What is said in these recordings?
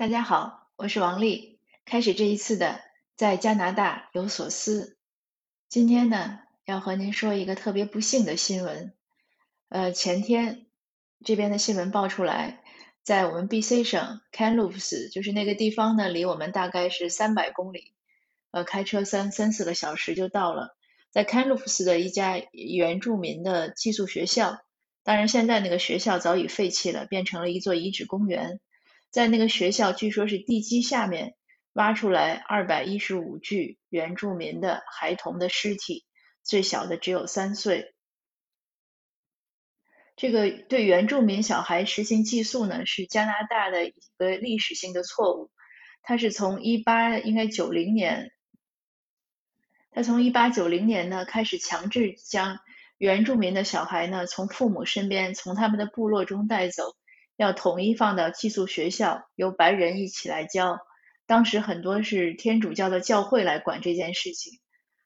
大家好，我是王丽。开始这一次的在加拿大有所思。今天呢，要和您说一个特别不幸的新闻。呃，前天这边的新闻爆出来，在我们 B.C 省 Kamloops，就是那个地方呢，离我们大概是三百公里，呃，开车三三四个小时就到了。在 Kamloops 的一家原住民的寄宿学校，当然现在那个学校早已废弃了，变成了一座遗址公园。在那个学校，据说是地基下面挖出来二百一十五具原住民的孩童的尸体，最小的只有三岁。这个对原住民小孩实行寄宿呢，是加拿大的一个历史性的错误。它是从一八应该九零年，它从一八九零年呢开始强制将原住民的小孩呢从父母身边，从他们的部落中带走。要统一放到寄宿学校，由白人一起来教。当时很多是天主教的教会来管这件事情。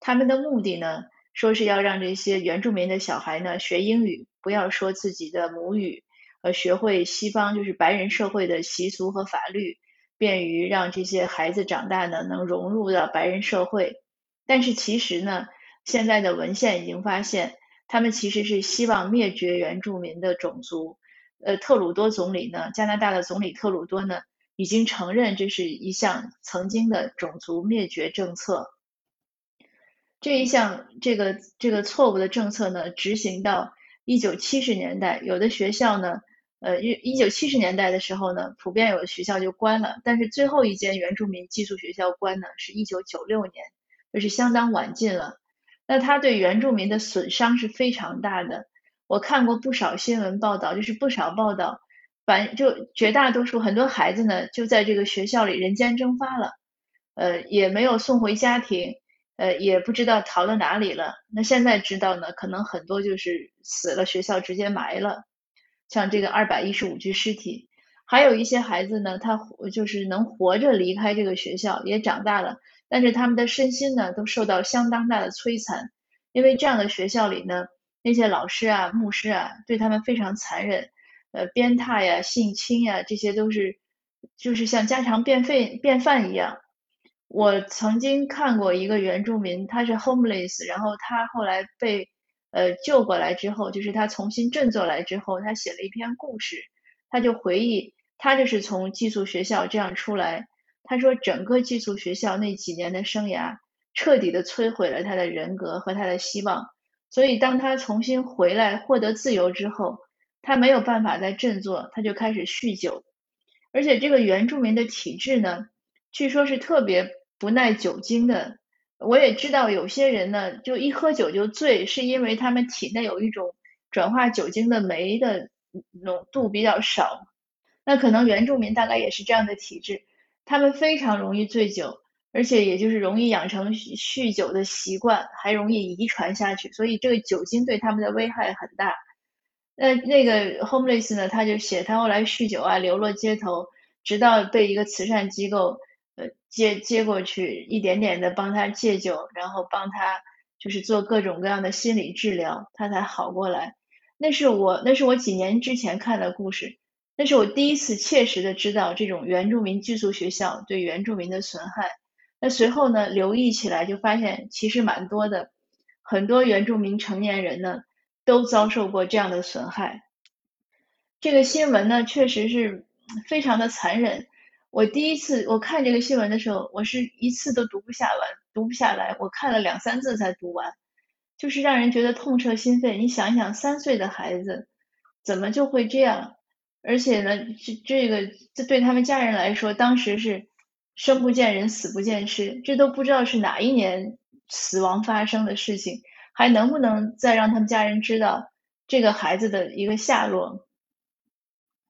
他们的目的呢，说是要让这些原住民的小孩呢学英语，不要说自己的母语，呃，学会西方就是白人社会的习俗和法律，便于让这些孩子长大呢能融入到白人社会。但是其实呢，现在的文献已经发现，他们其实是希望灭绝原住民的种族。呃，特鲁多总理呢，加拿大的总理特鲁多呢，已经承认这是一项曾经的种族灭绝政策。这一项这个这个错误的政策呢，执行到一九七十年代，有的学校呢，呃，一一九七十年代的时候呢，普遍有的学校就关了。但是最后一间原住民寄宿学校关呢，是一九九六年，就是相当晚近了。那它对原住民的损伤是非常大的。我看过不少新闻报道，就是不少报道，反正就绝大多数很多孩子呢，就在这个学校里人间蒸发了，呃，也没有送回家庭，呃，也不知道逃到哪里了。那现在知道呢，可能很多就是死了，学校直接埋了，像这个二百一十五具尸体，还有一些孩子呢，他活就是能活着离开这个学校，也长大了，但是他们的身心呢，都受到相当大的摧残，因为这样的学校里呢。那些老师啊、牧师啊，对他们非常残忍，呃，鞭挞呀、性侵呀，这些都是就是像家常便饭便饭一样。我曾经看过一个原住民，他是 homeless，然后他后来被呃救过来之后，就是他重新振作来之后，他写了一篇故事，他就回忆他就是从寄宿学校这样出来，他说整个寄宿学校那几年的生涯，彻底的摧毁了他的人格和他的希望。所以，当他重新回来获得自由之后，他没有办法再振作，他就开始酗酒。而且，这个原住民的体质呢，据说是特别不耐酒精的。我也知道有些人呢，就一喝酒就醉，是因为他们体内有一种转化酒精的酶的浓度比较少。那可能原住民大概也是这样的体质，他们非常容易醉酒。而且也就是容易养成酗酒的习惯，还容易遗传下去，所以这个酒精对他们的危害很大。那那个 homeless 呢，他就写他后来酗酒啊，流落街头，直到被一个慈善机构呃接接过去，一点点的帮他戒酒，然后帮他就是做各种各样的心理治疗，他才好过来。那是我那是我几年之前看的故事，那是我第一次切实的知道这种原住民寄宿学校对原住民的损害。那随后呢，留意起来就发现其实蛮多的，很多原住民成年人呢都遭受过这样的损害。这个新闻呢确实是非常的残忍。我第一次我看这个新闻的时候，我是一次都读不下完，读不下来，我看了两三次才读完，就是让人觉得痛彻心扉。你想一想，三岁的孩子怎么就会这样？而且呢，这这个这对他们家人来说，当时是。生不见人，死不见尸，这都不知道是哪一年死亡发生的事情，还能不能再让他们家人知道这个孩子的一个下落？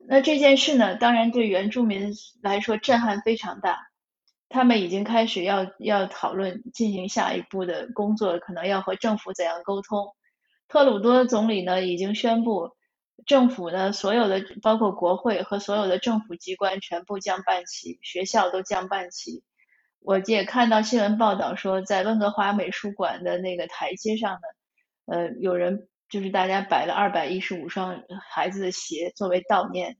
那这件事呢，当然对原住民来说震撼非常大，他们已经开始要要讨论进行下一步的工作，可能要和政府怎样沟通。特鲁多总理呢，已经宣布。政府呢，所有的包括国会和所有的政府机关全部降半旗，学校都降半旗。我也看到新闻报道说，在温哥华美术馆的那个台阶上呢，呃，有人就是大家摆了二百一十五双孩子的鞋作为悼念。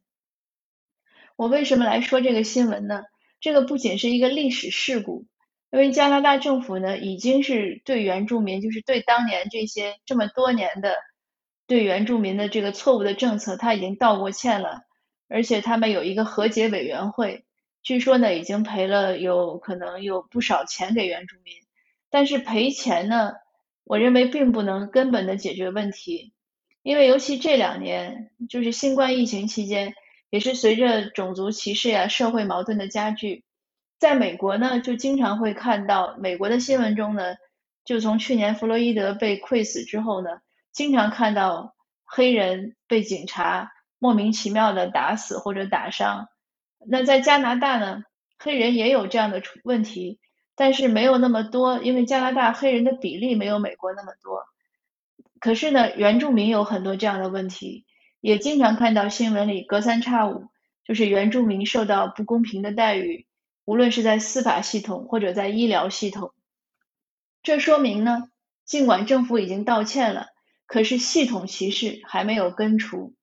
我为什么来说这个新闻呢？这个不仅是一个历史事故，因为加拿大政府呢已经是对原住民，就是对当年这些这么多年的对原住民的这个错误的政策，他已经道过歉了，而且他们有一个和解委员会，据说呢已经赔了有可能有不少钱给原住民，但是赔钱呢，我认为并不能根本的解决问题，因为尤其这两年就是新冠疫情期间。也是随着种族歧视呀、社会矛盾的加剧，在美国呢，就经常会看到美国的新闻中呢，就从去年弗洛伊德被溃死之后呢，经常看到黑人被警察莫名其妙的打死或者打伤。那在加拿大呢，黑人也有这样的问题，但是没有那么多，因为加拿大黑人的比例没有美国那么多。可是呢，原住民有很多这样的问题。也经常看到新闻里隔三差五就是原住民受到不公平的待遇，无论是在司法系统或者在医疗系统。这说明呢，尽管政府已经道歉了，可是系统歧视还没有根除，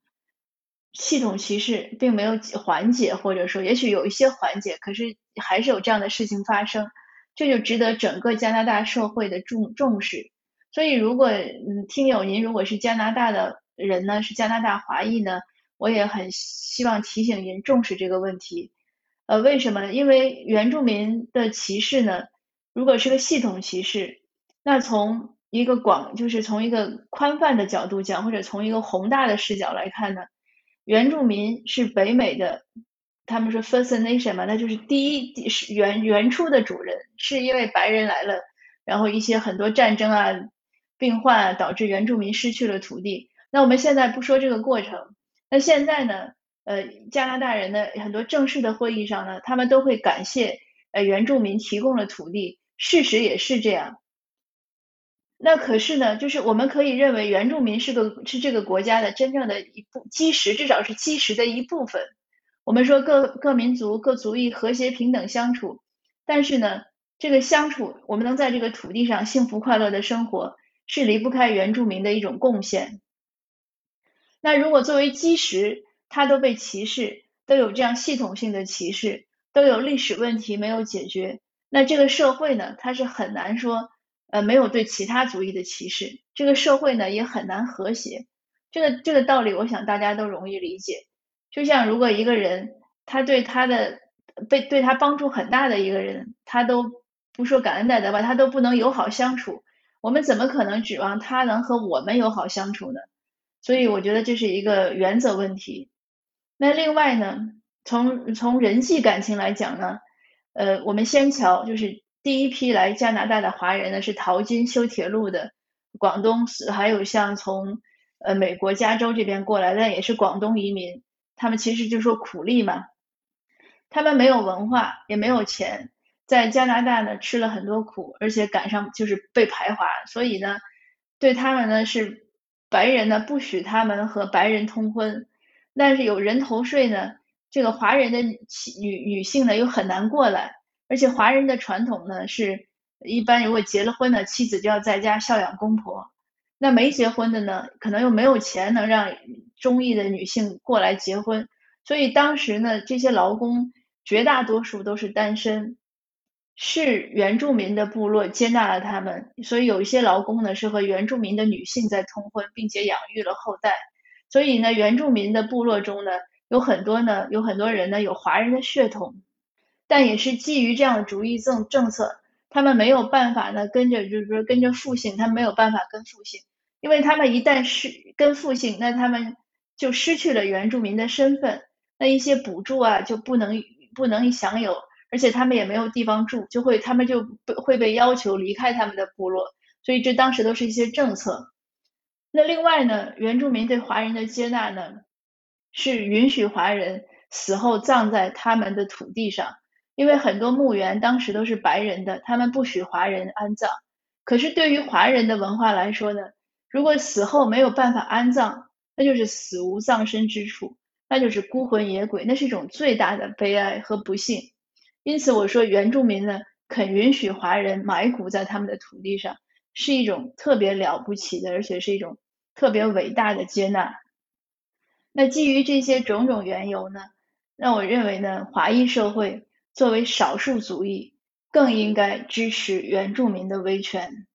系统歧视并没有缓解，或者说也许有一些缓解，可是还是有这样的事情发生，这就值得整个加拿大社会的重重视。所以，如果嗯，听友您如果是加拿大的。人呢是加拿大华裔呢，我也很希望提醒您重视这个问题。呃，为什么呢？因为原住民的歧视呢，如果是个系统歧视，那从一个广，就是从一个宽泛的角度讲，或者从一个宏大的视角来看呢，原住民是北美的，他们说 First Nation 嘛，那就是第一是原原初的主人，是因为白人来了，然后一些很多战争啊、病患啊，导致原住民失去了土地。那我们现在不说这个过程，那现在呢？呃，加拿大人的很多正式的会议上呢，他们都会感谢呃原住民提供了土地，事实也是这样。那可是呢，就是我们可以认为原住民是个是这个国家的真正的一部基石，至少是基石的一部分。我们说各各民族各族裔和谐平等相处，但是呢，这个相处我们能在这个土地上幸福快乐的生活，是离不开原住民的一种贡献。那如果作为基石，它都被歧视，都有这样系统性的歧视，都有历史问题没有解决，那这个社会呢，它是很难说，呃，没有对其他族裔的歧视，这个社会呢也很难和谐。这个这个道理，我想大家都容易理解。就像如果一个人，他对他的被对他帮助很大的一个人，他都不说感恩戴德吧，他都不能友好相处，我们怎么可能指望他能和我们友好相处呢？所以我觉得这是一个原则问题。那另外呢，从从人际感情来讲呢，呃，我们先瞧，就是第一批来加拿大的华人呢是淘金修铁路的，广东还有像从呃美国加州这边过来的也是广东移民，他们其实就说苦力嘛，他们没有文化也没有钱，在加拿大呢吃了很多苦，而且赶上就是被排华，所以呢对他们呢是。白人呢不许他们和白人通婚，但是有人头税呢，这个华人的女女性呢又很难过来，而且华人的传统呢是，一般如果结了婚呢，妻子就要在家孝养公婆，那没结婚的呢，可能又没有钱能让中意的女性过来结婚，所以当时呢，这些劳工绝大多数都是单身。是原住民的部落接纳了他们，所以有一些劳工呢是和原住民的女性在通婚，并且养育了后代。所以呢，原住民的部落中呢，有很多呢，有很多人呢有华人的血统，但也是基于这样的主义政政策，他们没有办法呢跟着，就是说跟着复姓，他们没有办法跟复姓，因为他们一旦是跟复姓，那他们就失去了原住民的身份，那一些补助啊就不能不能享有。而且他们也没有地方住，就会他们就被会被要求离开他们的部落，所以这当时都是一些政策。那另外呢，原住民对华人的接纳呢，是允许华人死后葬在他们的土地上，因为很多墓园当时都是白人的，他们不许华人安葬。可是对于华人的文化来说呢，如果死后没有办法安葬，那就是死无葬身之处，那就是孤魂野鬼，那是一种最大的悲哀和不幸。因此，我说原住民呢肯允许华人埋骨在他们的土地上，是一种特别了不起的，而且是一种特别伟大的接纳。那基于这些种种缘由呢，那我认为呢，华裔社会作为少数族裔，更应该支持原住民的维权，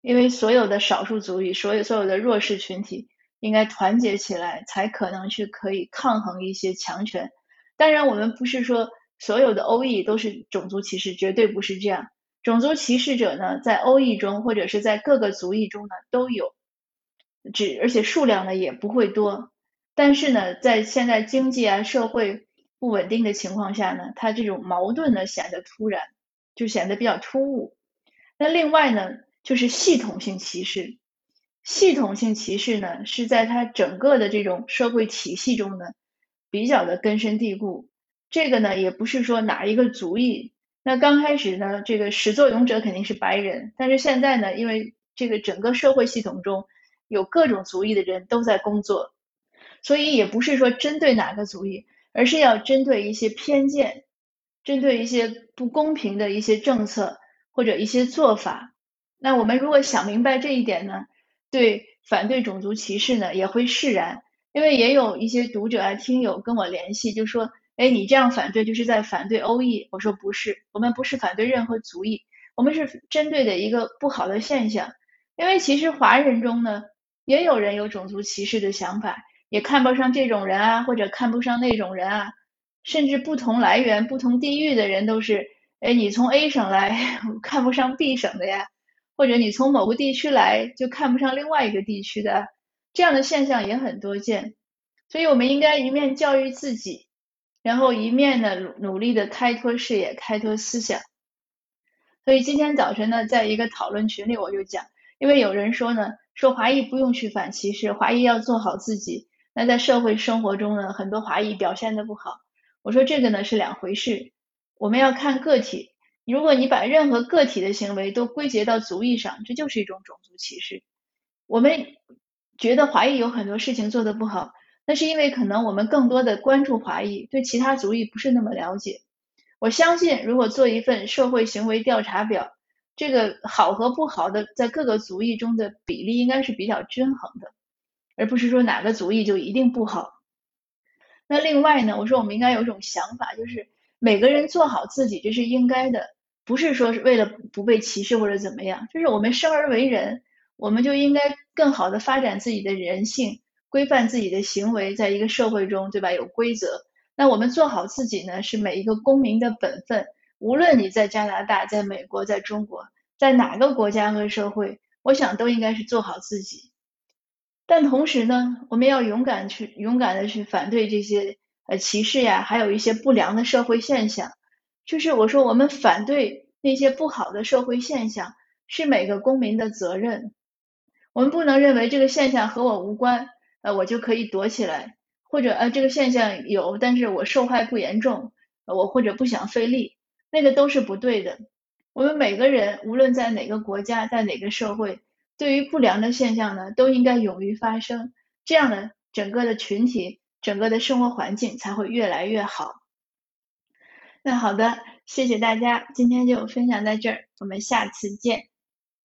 因为所有的少数族裔，所有所有的弱势群体，应该团结起来，才可能去可以抗衡一些强权。当然，我们不是说所有的欧裔都是种族歧视，绝对不是这样。种族歧视者呢，在欧裔中或者是在各个族裔中呢都有，只而且数量呢也不会多。但是呢，在现在经济啊社会不稳定的情况下呢，它这种矛盾呢显得突然，就显得比较突兀。那另外呢，就是系统性歧视。系统性歧视呢，是在它整个的这种社会体系中呢，比较的根深蒂固。这个呢，也不是说哪一个族裔。那刚开始呢，这个始作俑者肯定是白人，但是现在呢，因为这个整个社会系统中有各种族裔的人都在工作，所以也不是说针对哪个族裔，而是要针对一些偏见，针对一些不公平的一些政策或者一些做法。那我们如果想明白这一点呢，对反对种族歧视呢也会释然，因为也有一些读者啊、听友跟我联系，就说。哎，你这样反对就是在反对欧裔。我说不是，我们不是反对任何族裔，我们是针对的一个不好的现象。因为其实华人中呢，也有人有种族歧视的想法，也看不上这种人啊，或者看不上那种人啊，甚至不同来源、不同地域的人都是，哎，你从 A 省来 看不上 B 省的呀，或者你从某个地区来就看不上另外一个地区的，这样的现象也很多见。所以我们应该一面教育自己。然后一面呢努努力的开拓视野，开拓思想。所以今天早晨呢，在一个讨论群里，我就讲，因为有人说呢，说华裔不用去反歧视，华裔要做好自己。那在社会生活中呢，很多华裔表现的不好。我说这个呢是两回事，我们要看个体。如果你把任何个体的行为都归结到族裔上，这就是一种种族歧视。我们觉得华裔有很多事情做的不好。那是因为可能我们更多的关注华裔，对其他族裔不是那么了解。我相信，如果做一份社会行为调查表，这个好和不好的在各个族裔中的比例应该是比较均衡的，而不是说哪个族裔就一定不好。那另外呢，我说我们应该有一种想法，就是每个人做好自己，这是应该的，不是说是为了不被歧视或者怎么样，就是我们生而为人，我们就应该更好的发展自己的人性。规范自己的行为，在一个社会中，对吧？有规则。那我们做好自己呢，是每一个公民的本分。无论你在加拿大、在美国、在中国，在哪个国家和社会，我想都应该是做好自己。但同时呢，我们要勇敢去、勇敢的去反对这些呃歧视呀，还有一些不良的社会现象。就是我说，我们反对那些不好的社会现象，是每个公民的责任。我们不能认为这个现象和我无关。呃，我就可以躲起来，或者呃，这个现象有，但是我受害不严重，我或者不想费力，那个都是不对的。我们每个人，无论在哪个国家，在哪个社会，对于不良的现象呢，都应该勇于发声，这样呢，整个的群体，整个的生活环境才会越来越好。那好的，谢谢大家，今天就分享在这儿，我们下次见。